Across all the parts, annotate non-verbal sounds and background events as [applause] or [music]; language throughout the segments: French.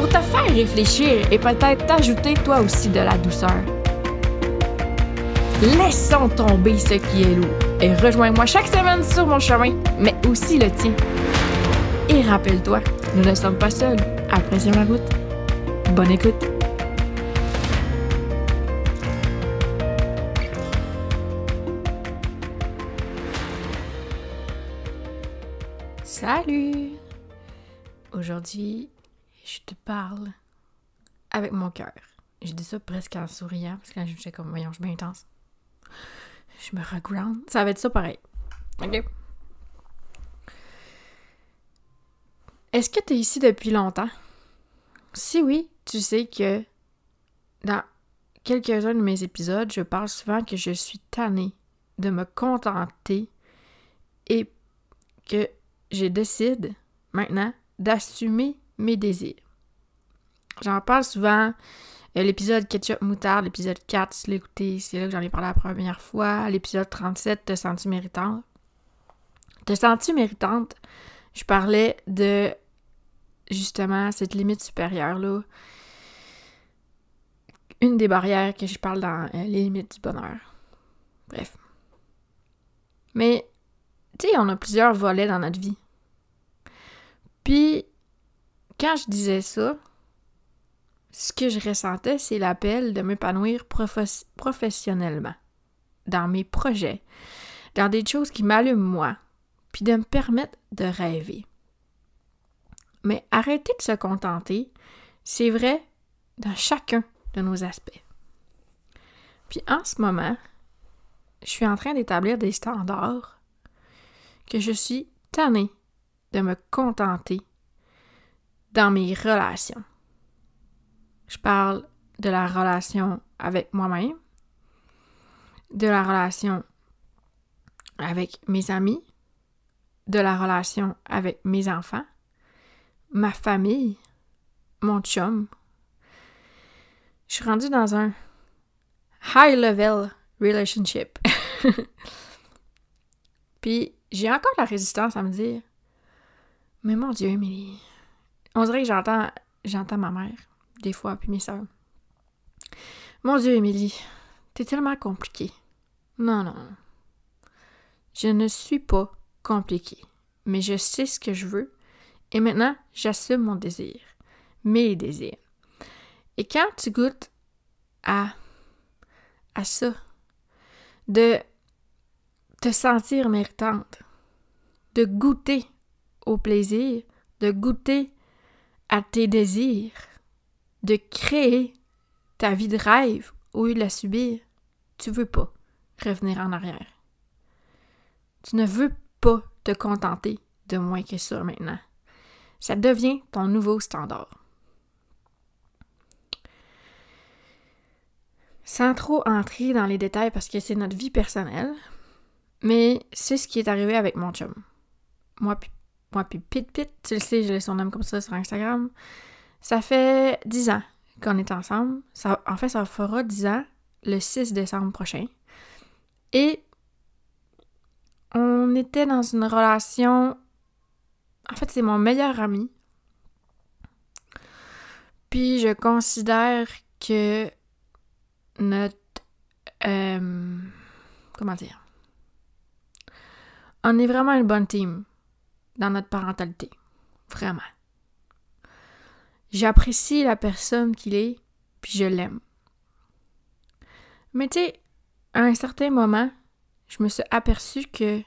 pour te faire réfléchir et peut-être t'ajouter toi aussi de la douceur. Laissons tomber ce qui est lourd et rejoins-moi chaque semaine sur mon chemin, mais aussi le tien. Et rappelle-toi, nous ne sommes pas seuls. Apprécie la route. Bonne écoute. Salut! Aujourd'hui, je te parle avec mon cœur. Je dis ça presque en souriant, parce que là, je me comme, voyons, je suis bien intense. Je me reground. Ça va être ça pareil. OK? Est-ce que tu es ici depuis longtemps? Si oui, tu sais que dans quelques-uns de mes épisodes, je parle souvent que je suis tannée de me contenter et que je décide maintenant d'assumer mes désirs. J'en parle souvent. Euh, l'épisode Ketchup Moutarde, l'épisode 4, si c'est là que j'en ai parlé la première fois. L'épisode 37, Te sens-tu méritante? Te sens-tu méritante? Je parlais de justement cette limite supérieure-là. Une des barrières que je parle dans euh, les limites du bonheur. Bref. Mais, tu sais, on a plusieurs volets dans notre vie. Puis, quand je disais ça, ce que je ressentais, c'est l'appel de m'épanouir professionnellement, dans mes projets, dans des choses qui m'allument moi, puis de me permettre de rêver. Mais arrêter de se contenter, c'est vrai dans chacun de nos aspects. Puis en ce moment, je suis en train d'établir des standards que je suis tannée de me contenter dans mes relations. Je parle de la relation avec moi-même, de la relation avec mes amis, de la relation avec mes enfants, ma famille, mon chum. Je suis rendue dans un high level relationship. [laughs] Puis j'ai encore la résistance à me dire Mais mon Dieu, Émilie, on dirait que j'entends j'entends ma mère des fois, puis mes soeurs. Mon Dieu, Émilie, t'es tellement compliquée. Non, non. Je ne suis pas compliquée, mais je sais ce que je veux et maintenant, j'assume mon désir, mes désirs. Et quand tu goûtes à, à ça, de te sentir méritante, de goûter au plaisir, de goûter à tes désirs, de créer ta vie de rêve au lieu de la subir, tu veux pas revenir en arrière. Tu ne veux pas te contenter de moins que ça maintenant. Ça devient ton nouveau standard. Sans trop entrer dans les détails parce que c'est notre vie personnelle, mais c'est ce qui est arrivé avec mon chum. Moi moi puis Pit Pit, tu le sais, je son nom comme ça sur Instagram. Ça fait dix ans qu'on est ensemble. Ça, en fait, ça fera dix ans le 6 décembre prochain. Et on était dans une relation. En fait, c'est mon meilleur ami. Puis je considère que notre. Euh, comment dire? On est vraiment une bonne team dans notre parentalité. Vraiment. J'apprécie la personne qu'il est, puis je l'aime. Mais tu sais, à un certain moment, je me suis aperçue que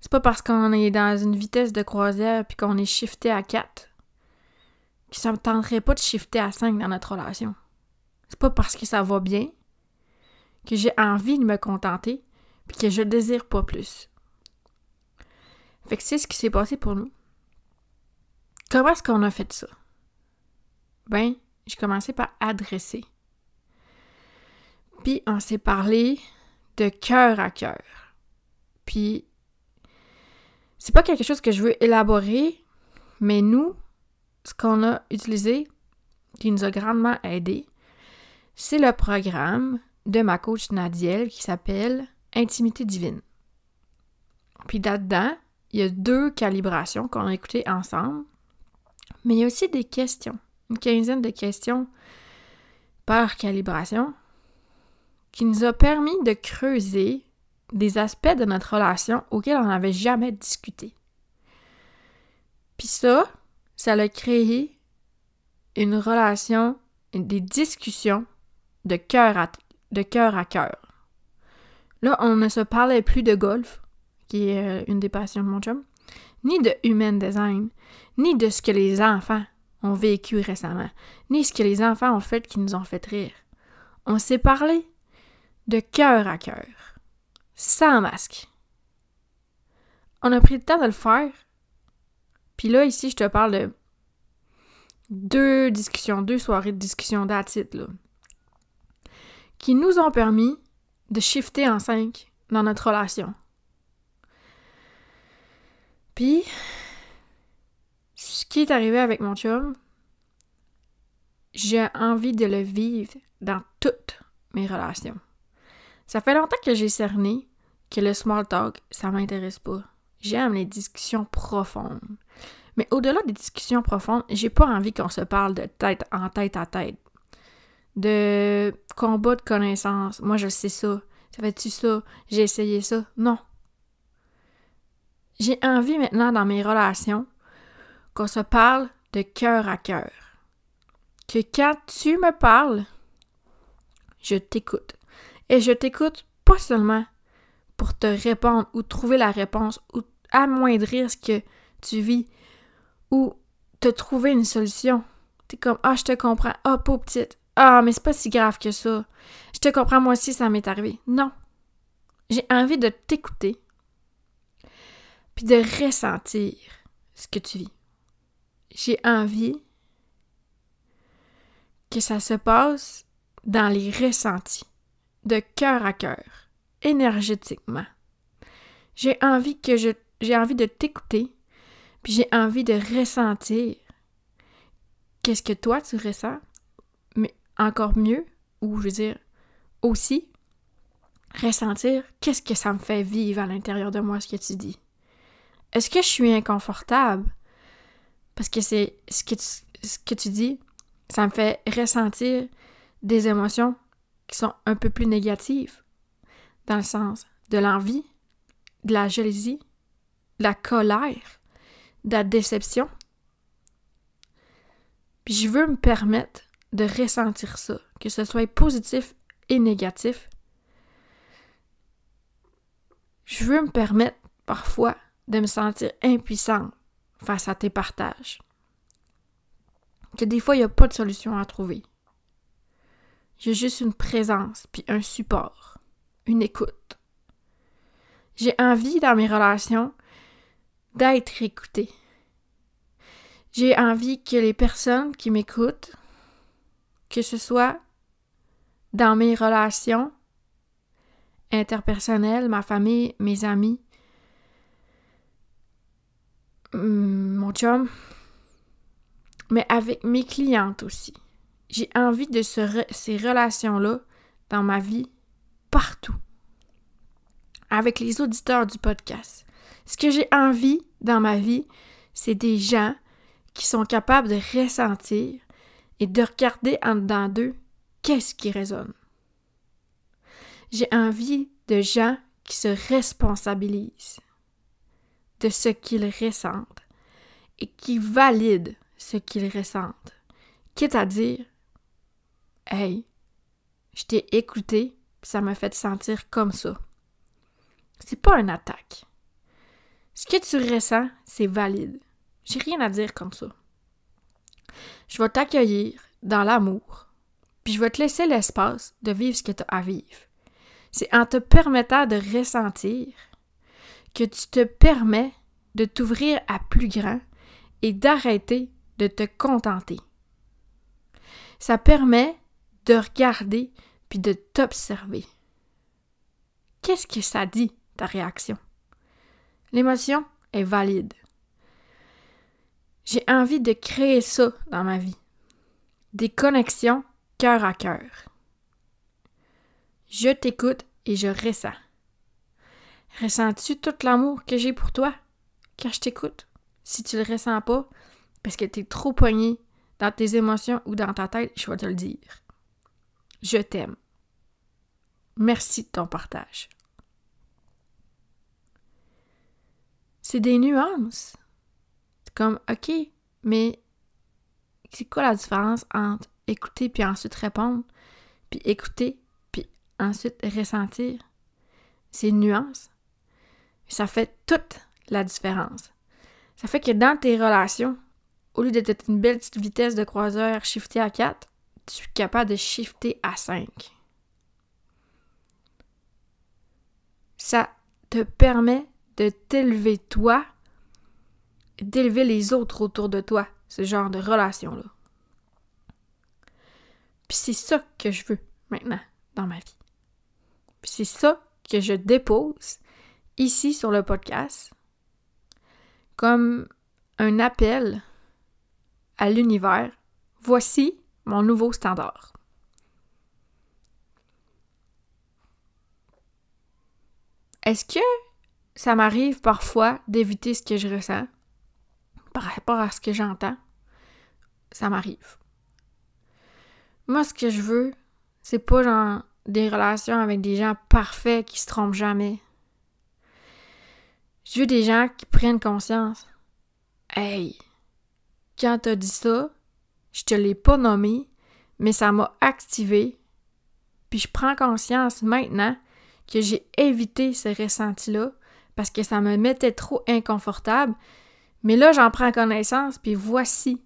c'est pas parce qu'on est dans une vitesse de croisière puis qu'on est shifté à 4 que ça me tenterait pas de shifter à 5 dans notre relation. C'est pas parce que ça va bien que j'ai envie de me contenter puis que je désire pas plus. Fait que c'est ce qui s'est passé pour nous. Comment est-ce qu'on a fait ça? ben, j'ai commencé par adresser. Puis on s'est parlé de cœur à cœur. Puis c'est pas quelque chose que je veux élaborer, mais nous, ce qu'on a utilisé, qui nous a grandement aidé, c'est le programme de ma coach Nadiel qui s'appelle Intimité divine. Puis là-dedans, il y a deux calibrations qu'on a écoutées ensemble, mais il y a aussi des questions, une quinzaine de questions par calibration, qui nous a permis de creuser des aspects de notre relation auxquels on n'avait jamais discuté. Puis ça, ça a créé une relation, des discussions de cœur de cœur à cœur. Là, on ne se parlait plus de golf, qui est euh, une des passions de mon chum, ni de human design, ni de ce que les enfants ont vécu récemment, ni ce que les enfants ont fait qui nous ont fait rire. On s'est parlé de cœur à cœur, sans masque. On a pris le temps de le faire. Puis là, ici, je te parle de deux discussions, deux soirées de discussion d'attitude, qui nous ont permis de shifter en cinq dans notre relation. Puis, ce qui est arrivé avec mon chum, j'ai envie de le vivre dans toutes mes relations. Ça fait longtemps que j'ai cerné que le small talk, ça m'intéresse pas. J'aime les discussions profondes. Mais au-delà des discussions profondes, j'ai pas envie qu'on se parle de tête en tête à tête. De combat de connaissances. Moi, je sais ça. Ça fait-tu ça? J'ai essayé ça. Non. J'ai envie maintenant dans mes relations qu'on se parle de cœur à cœur. Que quand tu me parles, je t'écoute. Et je t'écoute pas seulement pour te répondre ou trouver la réponse ou amoindrir ce que tu vis ou te trouver une solution. T'es comme Ah, je te comprends. Ah, pauvre petite. Ah, mais c'est pas si grave que ça. Je te comprends, moi aussi, ça m'est arrivé. Non. J'ai envie de t'écouter puis de ressentir ce que tu vis. J'ai envie que ça se passe dans les ressentis, de cœur à cœur, énergétiquement. J'ai envie que je j'ai envie de t'écouter, puis j'ai envie de ressentir qu'est-ce que toi tu ressens, mais encore mieux, ou je veux dire aussi ressentir qu'est-ce que ça me fait vivre à l'intérieur de moi ce que tu dis. Est-ce que je suis inconfortable? Parce que c'est ce que, tu, ce que tu dis, ça me fait ressentir des émotions qui sont un peu plus négatives, dans le sens de l'envie, de la jalousie, de la colère, de la déception. Puis je veux me permettre de ressentir ça, que ce soit positif et négatif. Je veux me permettre parfois de me sentir impuissante face à tes partages. Que des fois, il n'y a pas de solution à trouver. J'ai juste une présence, puis un support, une écoute. J'ai envie dans mes relations d'être écoutée. J'ai envie que les personnes qui m'écoutent, que ce soit dans mes relations interpersonnelles, ma famille, mes amis, mon chum, mais avec mes clientes aussi. J'ai envie de ces relations-là dans ma vie partout. Avec les auditeurs du podcast. Ce que j'ai envie dans ma vie, c'est des gens qui sont capables de ressentir et de regarder en dedans d'eux qu'est-ce qui résonne. J'ai envie de gens qui se responsabilisent de ce qu'ils ressentent et qui valident ce qu'ils ressentent. Quitte à dire Hey, je t'ai écouté, ça m'a fait sentir comme ça. C'est pas une attaque. Ce que tu ressens, c'est valide. J'ai rien à dire comme ça. Je vais t'accueillir dans l'amour, puis je vais te laisser l'espace de vivre ce que tu as à vivre. C'est en te permettant de ressentir que tu te permets de t'ouvrir à plus grand et d'arrêter de te contenter. Ça permet de regarder puis de t'observer. Qu'est-ce que ça dit, ta réaction? L'émotion est valide. J'ai envie de créer ça dans ma vie. Des connexions cœur à cœur. Je t'écoute et je ressens. Ressens-tu tout l'amour que j'ai pour toi? Quand je t'écoute? Si tu le ressens pas, parce que tu es trop poigné dans tes émotions ou dans ta tête, je vais te le dire. Je t'aime. Merci de ton partage. C'est des nuances. C'est comme, OK, mais c'est quoi la différence entre écouter puis ensuite répondre, puis écouter puis ensuite ressentir? C'est une nuance. Ça fait toute la différence. Ça fait que dans tes relations, au lieu d'être une belle petite vitesse de croiseur shiftée à 4, tu es capable de shifter à 5. Ça te permet de t'élever toi, d'élever les autres autour de toi, ce genre de relation-là. Puis c'est ça que je veux maintenant dans ma vie. Puis c'est ça que je dépose ici sur le podcast comme un appel à l'univers. Voici mon nouveau standard. Est-ce que ça m'arrive parfois d'éviter ce que je ressens par rapport à ce que j'entends? Ça m'arrive. Moi, ce que je veux, c'est pas genre des relations avec des gens parfaits qui se trompent jamais. Je veux des gens qui prennent conscience. Hey, quand t'as dit ça, je te l'ai pas nommé, mais ça m'a activé. Puis je prends conscience maintenant que j'ai évité ce ressenti-là parce que ça me mettait trop inconfortable. Mais là, j'en prends connaissance, puis voici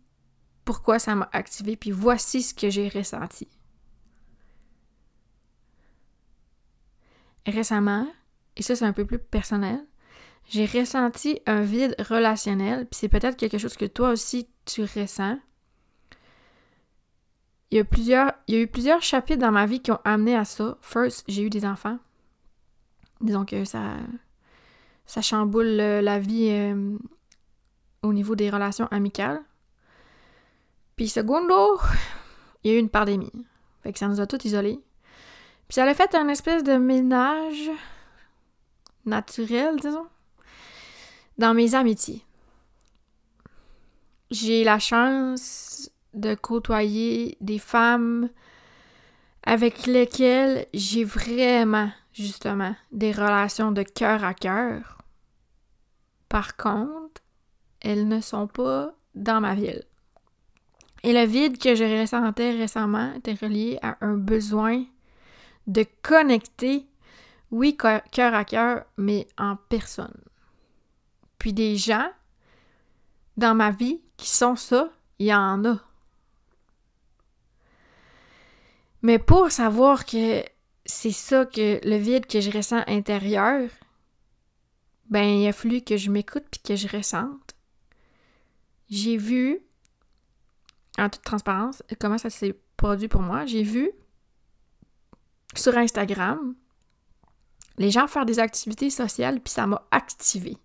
pourquoi ça m'a activé, puis voici ce que j'ai ressenti. Récemment, et ça c'est un peu plus personnel, j'ai ressenti un vide relationnel, puis c'est peut-être quelque chose que toi aussi tu ressens. Il y, a plusieurs, il y a eu plusieurs chapitres dans ma vie qui ont amené à ça. First, j'ai eu des enfants. Disons que ça, ça chamboule la vie euh, au niveau des relations amicales. Puis secondo, il y a eu une pandémie. Fait que ça nous a tous isolés. Puis ça a fait un espèce de ménage naturel, disons dans mes amitiés. J'ai la chance de côtoyer des femmes avec lesquelles j'ai vraiment, justement, des relations de cœur à cœur. Par contre, elles ne sont pas dans ma ville. Et le vide que je ressentais récemment était relié à un besoin de connecter, oui, cœur à cœur, mais en personne. Puis des gens dans ma vie qui sont ça, il y en a. Mais pour savoir que c'est ça que le vide que je ressens intérieur, ben il a fallu que je m'écoute puis que je ressente. J'ai vu, en toute transparence, comment ça s'est produit pour moi. J'ai vu sur Instagram les gens faire des activités sociales puis ça m'a activé.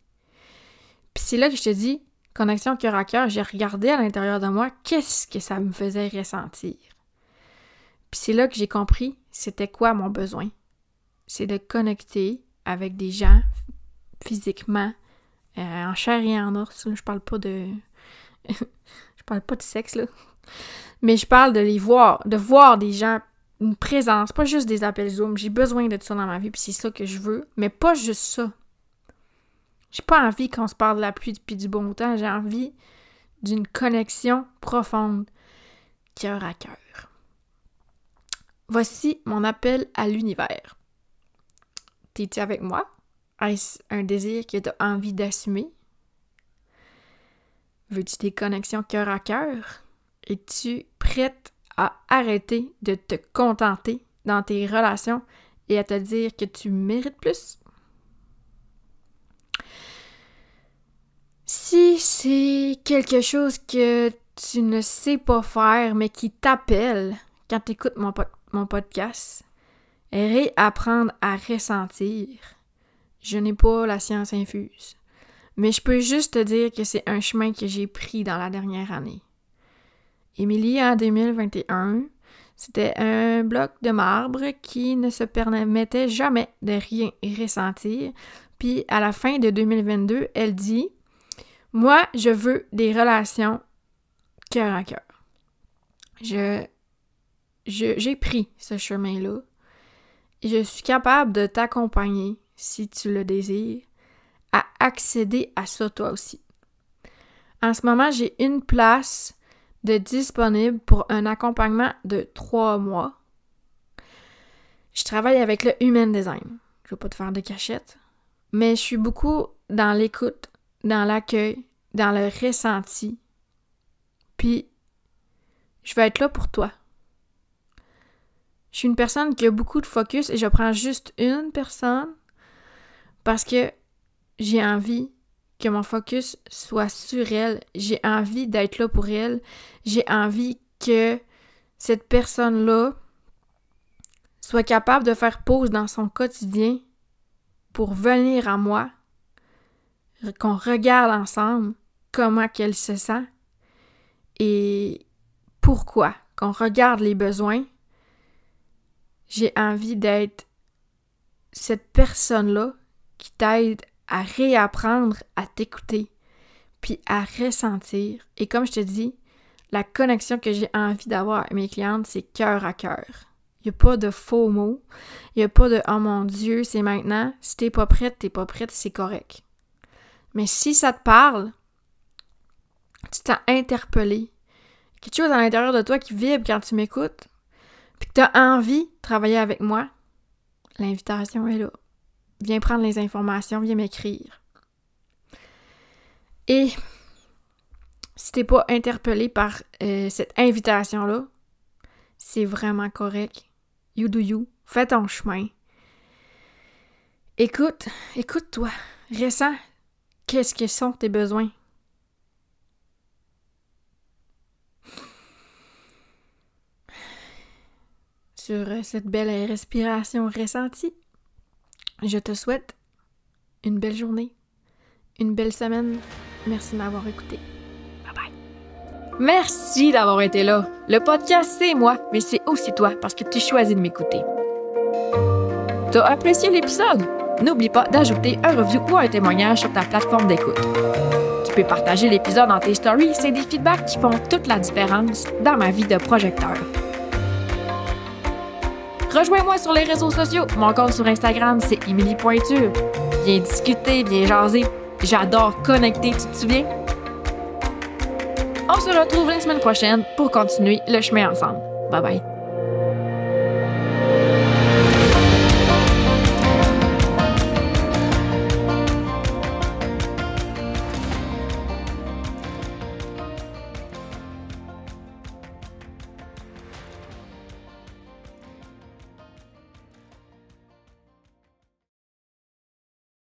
Puis c'est là que je te dis, connexion cœur à cœur, j'ai regardé à l'intérieur de moi qu'est-ce que ça me faisait ressentir? Puis c'est là que j'ai compris c'était quoi mon besoin? C'est de connecter avec des gens physiquement, euh, en chair et en os. je parle pas de. [laughs] je parle pas de sexe, là. Mais je parle de les voir, de voir des gens, une présence, pas juste des appels Zoom. J'ai besoin de ça dans ma vie, puis c'est ça que je veux. Mais pas juste ça. J'ai pas envie qu'on se parle de la pluie puis du bon temps, j'ai envie d'une connexion profonde, cœur à cœur. Voici mon appel à l'univers. T'es-tu avec moi? Est-ce un désir que tu as envie d'assumer? Veux-tu des connexions cœur à cœur? Es-tu prête à arrêter de te contenter dans tes relations et à te dire que tu mérites plus? Si c'est quelque chose que tu ne sais pas faire, mais qui t'appelle quand tu écoutes mon, podcast. Réapprendre à ressentir. Je n'ai pas la science infuse. Mais je peux juste te dire que c'est un chemin que j'ai pris dans la dernière année. Émilie, en 2021, c'était un bloc de marbre qui ne se permettait jamais de rien ressentir. Puis à la fin de 2022, elle dit Moi, je veux des relations cœur à cœur. Je, j'ai pris ce chemin-là je suis capable de t'accompagner, si tu le désires, à accéder à ça toi aussi. En ce moment, j'ai une place de disponible pour un accompagnement de trois mois. Je travaille avec le Human Design. Je ne vais pas te faire de cachette, mais je suis beaucoup dans l'écoute, dans l'accueil, dans le ressenti. Puis, je vais être là pour toi. Je suis une personne qui a beaucoup de focus et je prends juste une personne parce que j'ai envie que mon focus soit sur elle. J'ai envie d'être là pour elle. J'ai envie que cette personne-là soit capable de faire pause dans son quotidien pour venir à moi, qu'on regarde ensemble comment qu'elle se sent et pourquoi, qu'on regarde les besoins. J'ai envie d'être cette personne-là qui t'aide à réapprendre à t'écouter, puis à ressentir. Et comme je te dis, la connexion que j'ai envie d'avoir avec mes clientes, c'est cœur à cœur. Il n'y a pas de faux mots. Il n'y a pas de Oh mon Dieu, c'est maintenant. Si t'es pas prête, t'es pas prête, c'est correct. Mais si ça te parle, tu t'as interpellé. Quelque chose à l'intérieur de toi qui vibre quand tu m'écoutes, puis que tu as envie de travailler avec moi, l'invitation est là. Viens prendre les informations, viens m'écrire. Et si t'es pas interpellé par euh, cette invitation-là, c'est vraiment correct. You do you. Fais ton chemin. Écoute, écoute-toi. Ressens qu'est-ce que sont tes besoins? Sur cette belle respiration ressentie. Je te souhaite une belle journée, une belle semaine. Merci de m'avoir écouté. Bye bye. Merci d'avoir été là. Le podcast, c'est moi, mais c'est aussi toi parce que tu choisis de m'écouter. T'as apprécié l'épisode? N'oublie pas d'ajouter un review ou un témoignage sur ta plateforme d'écoute. Tu peux partager l'épisode dans tes stories, c'est des feedbacks qui font toute la différence dans ma vie de projecteur. Rejoins-moi sur les réseaux sociaux. Mon compte sur Instagram, c'est Emily Pointure. Viens discuter, viens jaser. J'adore connecter, tu te souviens? On se retrouve la semaine prochaine pour continuer le chemin ensemble. Bye bye.